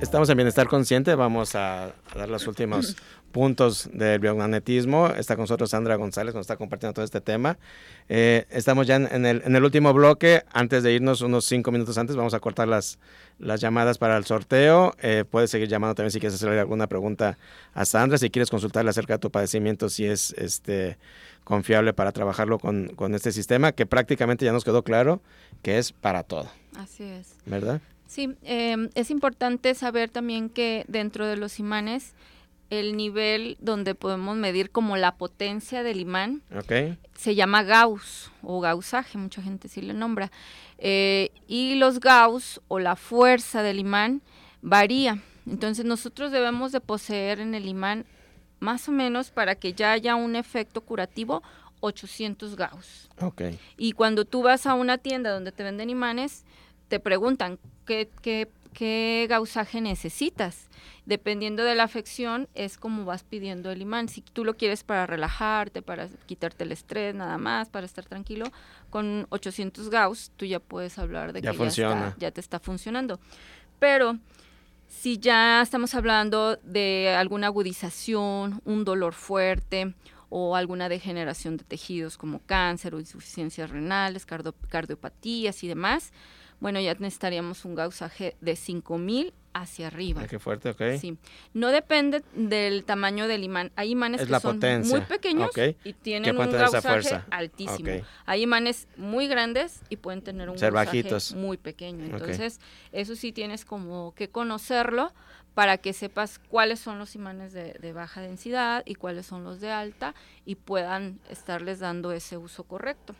Estamos en Bienestar Consciente, vamos a, dar los últimos (clears throat) puntos del biomagnetismo. Está con nosotros Sandra González, nos está compartiendo todo este tema. Eh, estamos ya en, el, en, el, último bloque. Antes de irnos, unos cinco minutos antes, vamos a cortar las, las llamadas para el sorteo. Eh, puedes seguir llamando también si quieres hacerle alguna pregunta a Sandra, si quieres consultarle acerca de tu padecimiento, si es este confiable para trabajarlo con, con este sistema, que prácticamente ya nos quedó claro que es para todo. Así es. ¿Verdad? Sí, em, es importante saber también que dentro de los imanes el nivel donde podemos medir como la potencia del imán se llama Gauss o gausaje, mucha gente sí le nombra. Eh, y los Gauss o la fuerza del imán varía. Entonces nosotros debemos de poseer en el imán más o menos para que ya haya un efecto curativo 800 Gauss. Okay. Y cuando tú vas a una tienda donde te venden imanes, te preguntan qué, qué, qué gausaje necesitas. Dependiendo de la afección, es como vas pidiendo el imán. Si tú lo quieres para relajarte, para quitarte el estrés, nada más, para estar tranquilo, con 800 gauss, tú ya puedes hablar de que Ya, ya te está funcionando. Pero si ya estamos hablando de alguna agudización, un dolor fuerte o alguna degeneración de tejidos como cáncer o insuficiencias renales, cardiopatías y demás, bueno, ya necesitaríamos un gausaje de 5000 hacia arriba. qué fuerte, ok. Sí. No depende del tamaño del imán. Hay imanes que son muy pequeños y tienen un gausaje altísimo. Hay imanes muy grandes y pueden tener un gausaje muy pequeño. Entonces, eso sí tienes como que conocerlo para que sepas cuáles son los imanes de, de, baja densidad y cuáles son los de alta y puedan estarles dando ese uso correcto.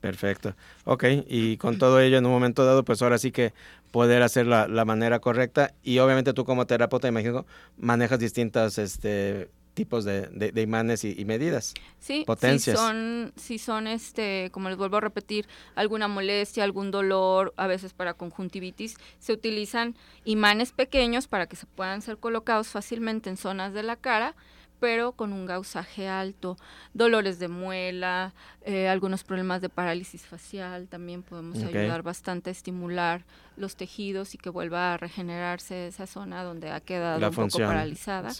Perfecto. Ok, y con todo ello en un momento dado, pues ahora sí que poder hacer la, la manera correcta y obviamente tú como terapeuta, imagino, manejas distintos este, tipos de, de, imanes y, medidas. Sí, potencias. Si son, si son, este, como les vuelvo a repetir, alguna molestia, algún dolor, a veces para conjuntivitis, se utilizan imanes pequeños para que se puedan ser colocados fácilmente en zonas de la cara pero con un gausaje alto, dolores de muela, eh, algunos problemas de parálisis facial, también podemos ayudar bastante a estimular los tejidos y que vuelva a regenerarse esa zona donde ha quedado un poco paralizada.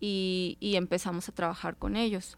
y, empezamos a trabajar con ellos.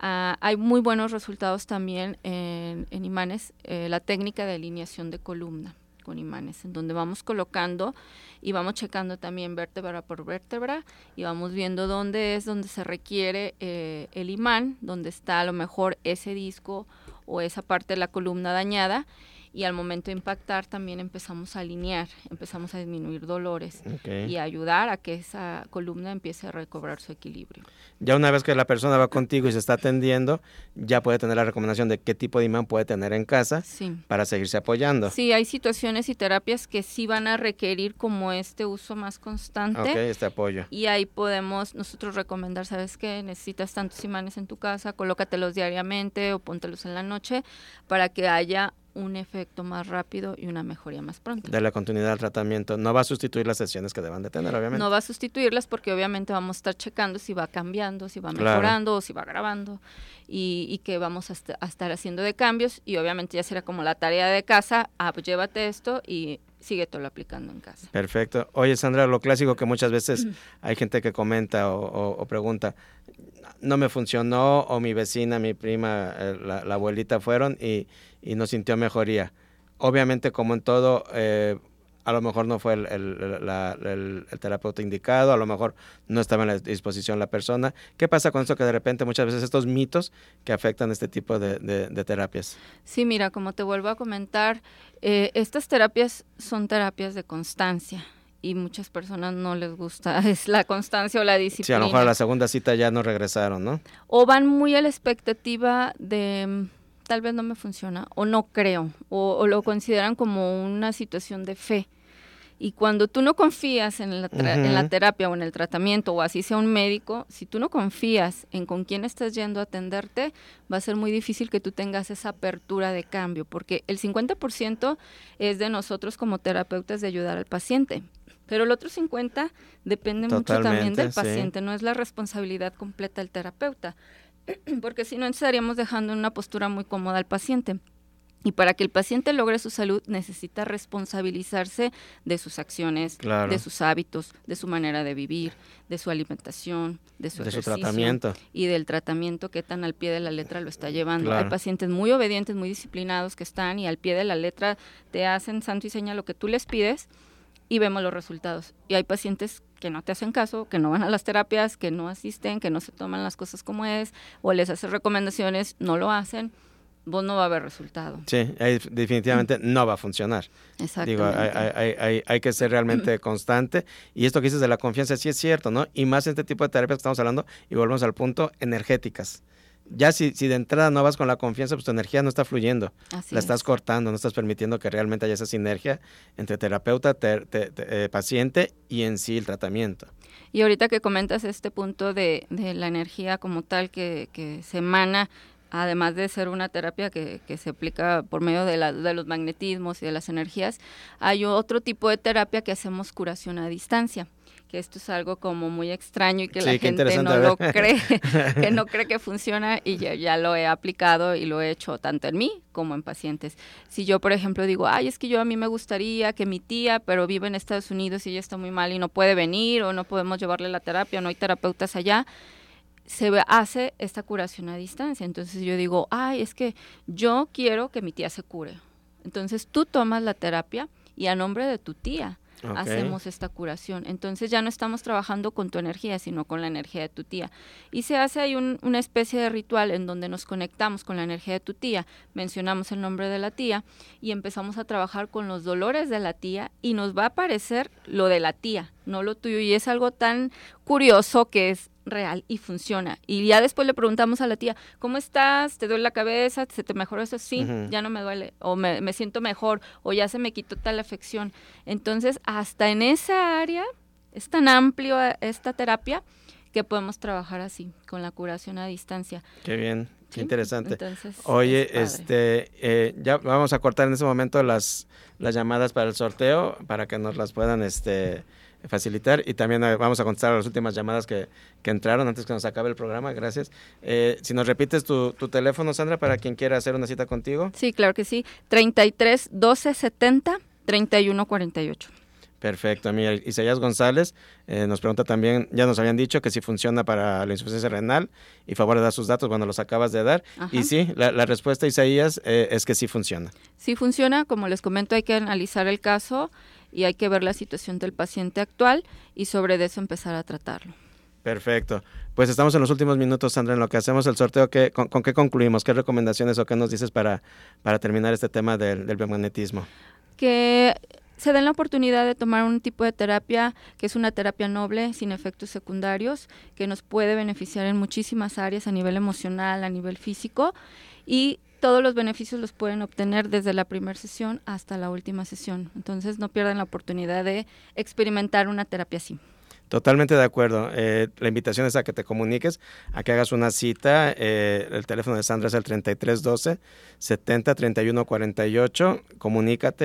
Ah, hay muy buenos resultados también en, imanes, eh, la técnica de alineación de columna con imanes, en donde vamos colocando y vamos checando también vértebra por vértebra y vamos viendo dónde es donde se requiere eh, el imán, dónde está a lo mejor ese disco o esa parte de la columna dañada y al momento de impactar también empezamos a alinear, empezamos a disminuir dolores y a ayudar a que esa columna empiece a recobrar su equilibrio. Ya una vez que la persona va contigo y se está atendiendo, ya puede tener la recomendación de qué tipo de imán puede tener en casa para seguirse apoyando. Sí, hay situaciones y terapias que sí van a requerir como este uso más constante. Ok, este apoyo. Y ahí podemos nosotros recomendar, ¿sabes qué? Necesitas tantos imanes en tu casa, colócatelos diariamente o póntelos en la noche para que haya un efecto más rápido y una mejoría más pronta. De la continuidad del tratamiento. No va a sustituir las sesiones que deban de tener, obviamente. No va a sustituirlas porque obviamente vamos a estar checando si va cambiando, si va mejorando o si va grabando y, que vamos a, estar haciendo de cambios y obviamente ya será como la tarea de casa, ah, pues llévate esto y sigue todo aplicando en casa. Perfecto. Oye, Sandra, lo clásico que muchas veces hay gente que comenta o, pregunta, no me funcionó o mi vecina, mi prima, eh, la abuelita fueron y y no sintió mejoría. Obviamente, como en todo, eh, a lo mejor no fue el, terapeuta indicado, a lo mejor no estaba en la disposición la persona. ¿Qué pasa con esto que de repente muchas veces estos mitos que afectan este tipo de, terapias? Sí, mira, como te vuelvo a comentar, eh, estas terapias son terapias de constancia y muchas personas no les gusta (laughs) es la constancia o la disciplina. Sí, a lo mejor a la segunda cita ya no regresaron, ¿no? O van muy a la expectativa de tal vez no me funciona o no creo o, lo consideran como una situación de fe. Y cuando tú no confías en la, en la, terapia o en el tratamiento, o así sea un médico, si tú no confías en con quién estás yendo a atenderte, va a ser muy difícil que tú tengas esa apertura de cambio, porque el 50% es de nosotros como terapeutas de ayudar al paciente. Pero el otro 50 depende mucho también del paciente, no es la responsabilidad completa del terapeuta. (clears throat) porque si no estaríamos dejando en una postura muy cómoda al paciente. Y para que el paciente logre su salud necesita responsabilizarse de sus acciones, de sus hábitos, de su manera de vivir, de su alimentación, de su, tratamiento y del tratamiento que tan al pie de la letra lo está llevando. Hay pacientes muy obedientes, muy disciplinados que están y al pie de la letra te hacen santo y seña lo que tú les pides y vemos los resultados. Y hay pacientes que no te hacen caso, que no van a las terapias, que no asisten, que no se toman las cosas como es, o les haces recomendaciones, no lo hacen, vos no va a haber resultado. Sí, definitivamente no va a funcionar. Exacto. Digo, hay, hay, hay, que ser realmente constante. Y esto que dices de la confianza sí es cierto, ¿no? Y más en este tipo de terapias que estamos hablando, y volvemos al punto, energéticas ya si, si de entrada no vas con la confianza, pues tu energía no está fluyendo. la estás cortando, no estás permitiendo que realmente haya esa sinergia entre terapeuta, eh, paciente y en sí el tratamiento. Y ahorita que comentas este punto de, de la energía como tal que, que, se emana, además de ser una terapia que, que se aplica por medio de, la, de los magnetismos y de las energías, hay otro tipo de terapia que hacemos curación a distancia que esto es algo como muy extraño y que la gente no lo cree, (laughs) que no cree que funciona y ya, ya, lo he aplicado y lo he hecho tanto en mí como en pacientes. Si yo, por ejemplo, digo, ay, es que yo a mí me gustaría que mi tía, pero vive en Estados Unidos y ella está muy mal y no puede venir o no podemos llevarle la terapia, no hay terapeutas allá, se hace esta curación a distancia. Entonces yo digo, ay, es que yo quiero que mi tía se cure. Entonces tú tomas la terapia y a nombre de tu tía hacemos esta curación. Entonces ya no estamos trabajando con tu energía, sino con la energía de tu tía. Y se hace ahí una especie de ritual en donde nos conectamos con la energía de tu tía, mencionamos el nombre de la tía y empezamos a trabajar con los dolores de la tía y nos va a aparecer lo de la tía, no lo tuyo. Y es algo tan curioso que es real y funciona. Y ya después le preguntamos a la tía, ¿cómo estás? ¿Te duele la cabeza? ¿Se te mejoró eso? Sí, ya no me duele. O me, me, siento mejor. O ya se me quitó tal afección. Entonces, hasta en esa área es tan amplio eh, esta terapia que podemos trabajar así, con la curación a distancia. Qué bien. Qué interesante. Oye, este, eh, ya vamos a cortar en ese momento las, las llamadas para el sorteo para que nos las puedan, este, facilitar y también eh, vamos a contestar las últimas llamadas que, que entraron antes que nos acabe el programa, gracias. Eh, si nos repites tu, teléfono, Sandra, para quien quiera hacer una cita contigo. Sí, claro que sí, 33 12 70 31 48. Perfecto, mira, Isaías González eh, nos pregunta también, ya nos habían dicho que si funciona para la insuficiencia renal y favor de dar sus datos, bueno, los acabas de dar. Y sí, la, respuesta, Isaías, eh, es que sí funciona. Sí funciona, como les comento, hay que analizar el caso y hay que ver la situación del paciente actual y sobre eso empezar a tratarlo. Perfecto. Pues estamos en los últimos minutos, Sandra, en lo que hacemos el sorteo. ¿qué, con, qué concluimos? ¿Qué recomendaciones o qué nos dices para, para terminar este tema del, del biomagnetismo? Que se den la oportunidad de tomar un tipo de terapia que es una terapia noble, sin efectos secundarios, que nos puede beneficiar en muchísimas áreas a nivel emocional, a nivel físico y todos los beneficios los pueden obtener desde la primera sesión hasta la última sesión. Entonces no pierdan la oportunidad de experimentar una terapia así. Totalmente de acuerdo. Eh, la invitación es a que te comuniques, a que hagas una cita. Eh, el teléfono de Sandra es el 3312 70 31 48. Comunícate.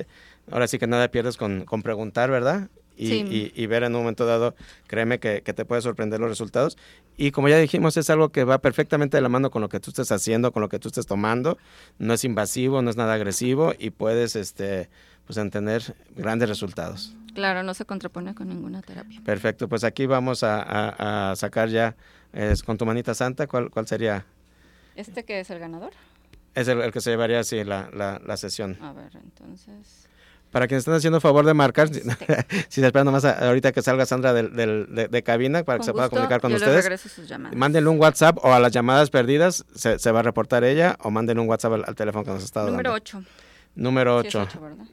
Eh, ahora sí que nada pierdes con, con preguntar, ¿verdad? Y, y, ver en un momento dado, créeme que, que, te puede sorprender los resultados. Y como ya dijimos, es algo que va perfectamente de la mano con lo que tú estés haciendo, con lo que tú estés tomando. No es invasivo, no es nada agresivo y puedes este, pues, tener grandes resultados. Claro, no se contrapone con ninguna terapia. Perfecto, pues aquí vamos a, a, sacar ya es, con tu manita santa, ¿cuál, ¿cuál sería? ¿Este que es el ganador? Es el, el que se llevaría así la, la, la sesión. A ver, entonces... Para quienes están haciendo favor de marcar, si, (laughs) se esperan nomás ahorita que salga Sandra del, del, de, cabina para que se pueda comunicar con ustedes, mándenle un WhatsApp o a las llamadas perdidas se, se va a reportar ella o mándenle un WhatsApp al, teléfono que nos está dando. Número 8. Número 8.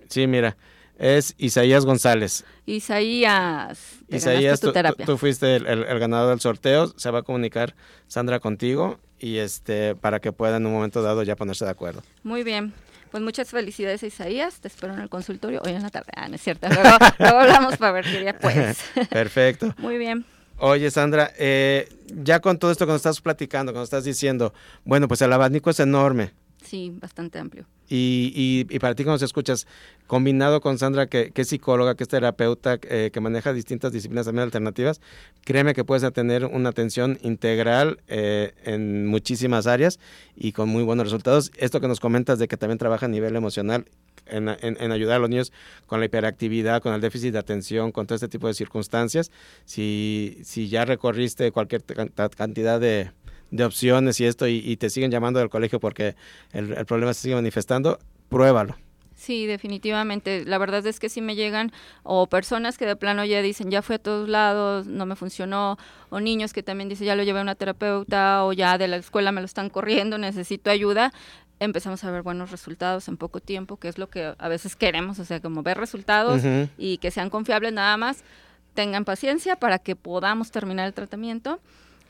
Sí, mira, es Isaías González. Isaías, Isaías, tú, tú, fuiste el, el, ganador del sorteo, se va a comunicar Sandra contigo y este para que pueda en un momento dado ya ponerse de acuerdo. Muy bien. Pues muchas felicidades Isaías, te espero en el consultorio hoy en la tarde. Ah, no es cierto, luego, (laughs) hablamos para ver qué día puedes. (laughs) Perfecto. (laughs) Muy bien. Oye, Sandra, eh, ya con todo esto que nos estás platicando, que nos estás diciendo, bueno, pues el abanico es enorme. Sí, bastante amplio. Y, y, para ti cuando se escuchas, combinado con Sandra, que, que es psicóloga, que es terapeuta, eh, que maneja distintas disciplinas también alternativas, créeme que puedes tener una atención integral eh, en muchísimas áreas y con muy buenos resultados. Esto que nos comentas de que también trabaja a nivel emocional, en, en, ayudar a los niños con la hiperactividad, con el déficit de atención, con todo este tipo de circunstancias, si, si ya recorriste cualquier cantidad de de opciones y esto y, te siguen llamando del colegio porque el, problema se sigue manifestando, pruébalo. Sí, definitivamente. La verdad es que sí me llegan o personas que de plano ya dicen, ya fui a todos lados, no me funcionó, o niños que también dicen, ya lo llevé a una terapeuta o ya de la escuela me lo están corriendo, necesito ayuda. Empezamos a ver buenos resultados en poco tiempo, que es lo que a veces queremos, o sea, como ver resultados y que sean confiables nada más. Tengan paciencia para que podamos terminar el tratamiento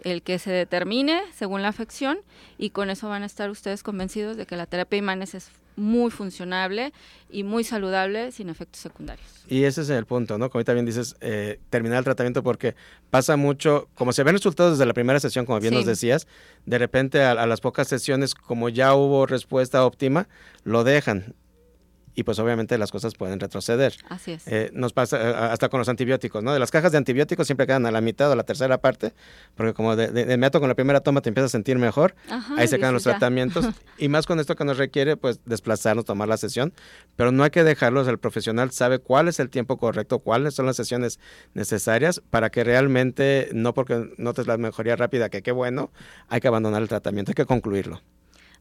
el que se determine según la afección y con eso van a estar ustedes convencidos de que la terapia imanes es muy funcionable y muy saludable sin efectos secundarios. Y ese es el punto, ¿no? Como también dices, eh, terminar el tratamiento porque pasa mucho, como se ven resultados desde la primera sesión, como bien nos decías, de repente a, las pocas sesiones, como ya hubo respuesta óptima, lo dejan y pues obviamente las cosas pueden retroceder. Así es. Eh, nos pasa eh, hasta con los antibióticos, ¿no? De las cajas de antibióticos siempre quedan a la mitad o a la tercera parte, porque como de, de, inmediato con la primera toma te empiezas a sentir mejor, ahí se quedan los tratamientos (laughs) y más con esto que nos requiere pues desplazarnos, tomar la sesión, pero no hay que dejarlos, el profesional sabe cuál es el tiempo correcto, cuáles son las sesiones necesarias para que realmente, no porque notes la mejoría rápida, que qué bueno, hay que abandonar el tratamiento, hay que concluirlo.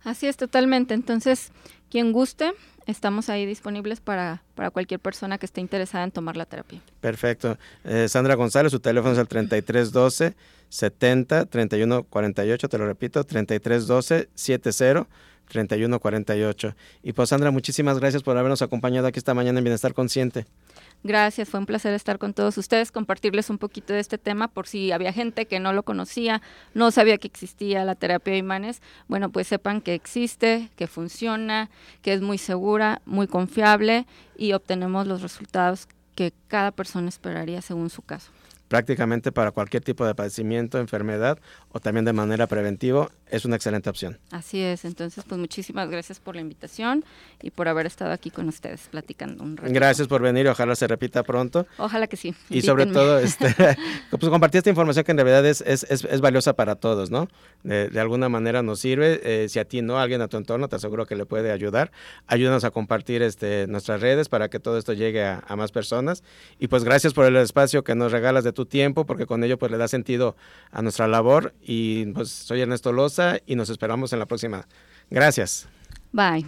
Así es, totalmente. Entonces, quien guste, estamos ahí disponibles para, para cualquier persona que esté interesada en tomar la terapia. Perfecto. Eh, Sandra González, su teléfono es el 3312 70 31 48, te lo repito, 3312 70 3148. Y pues Sandra, muchísimas gracias por habernos acompañado aquí esta mañana en Bienestar Consciente. Gracias, fue un placer estar con todos ustedes, compartirles un poquito de este tema por si había gente que no lo conocía, no sabía que existía la terapia de imanes. Bueno, pues sepan que existe, que funciona, que es muy segura, muy confiable y obtenemos los resultados que cada persona esperaría según su caso. prácticamente para cualquier tipo de padecimiento, enfermedad o también de manera preventiva, es una excelente opción. Así es, entonces pues muchísimas gracias por la invitación y por haber estado aquí con ustedes platicando un rato. Gracias por venir, ojalá se repita pronto. Ojalá que sí. Y sobre todo, este, (laughs) (laughs) pues compartir esta información que en realidad es, es, es, valiosa para todos, ¿no? De, alguna manera nos sirve, eh, si a ti no, alguien a tu entorno, te aseguro que le puede ayudar. Ayúdanos a compartir este, nuestras redes para que todo esto llegue a, a más personas. Y pues gracias por el espacio que nos regalas de tu tiempo, porque con ello pues le da sentido a nuestra labor. Y pues soy Ernesto Loza y nos esperamos en la próxima. Gracias. Bye.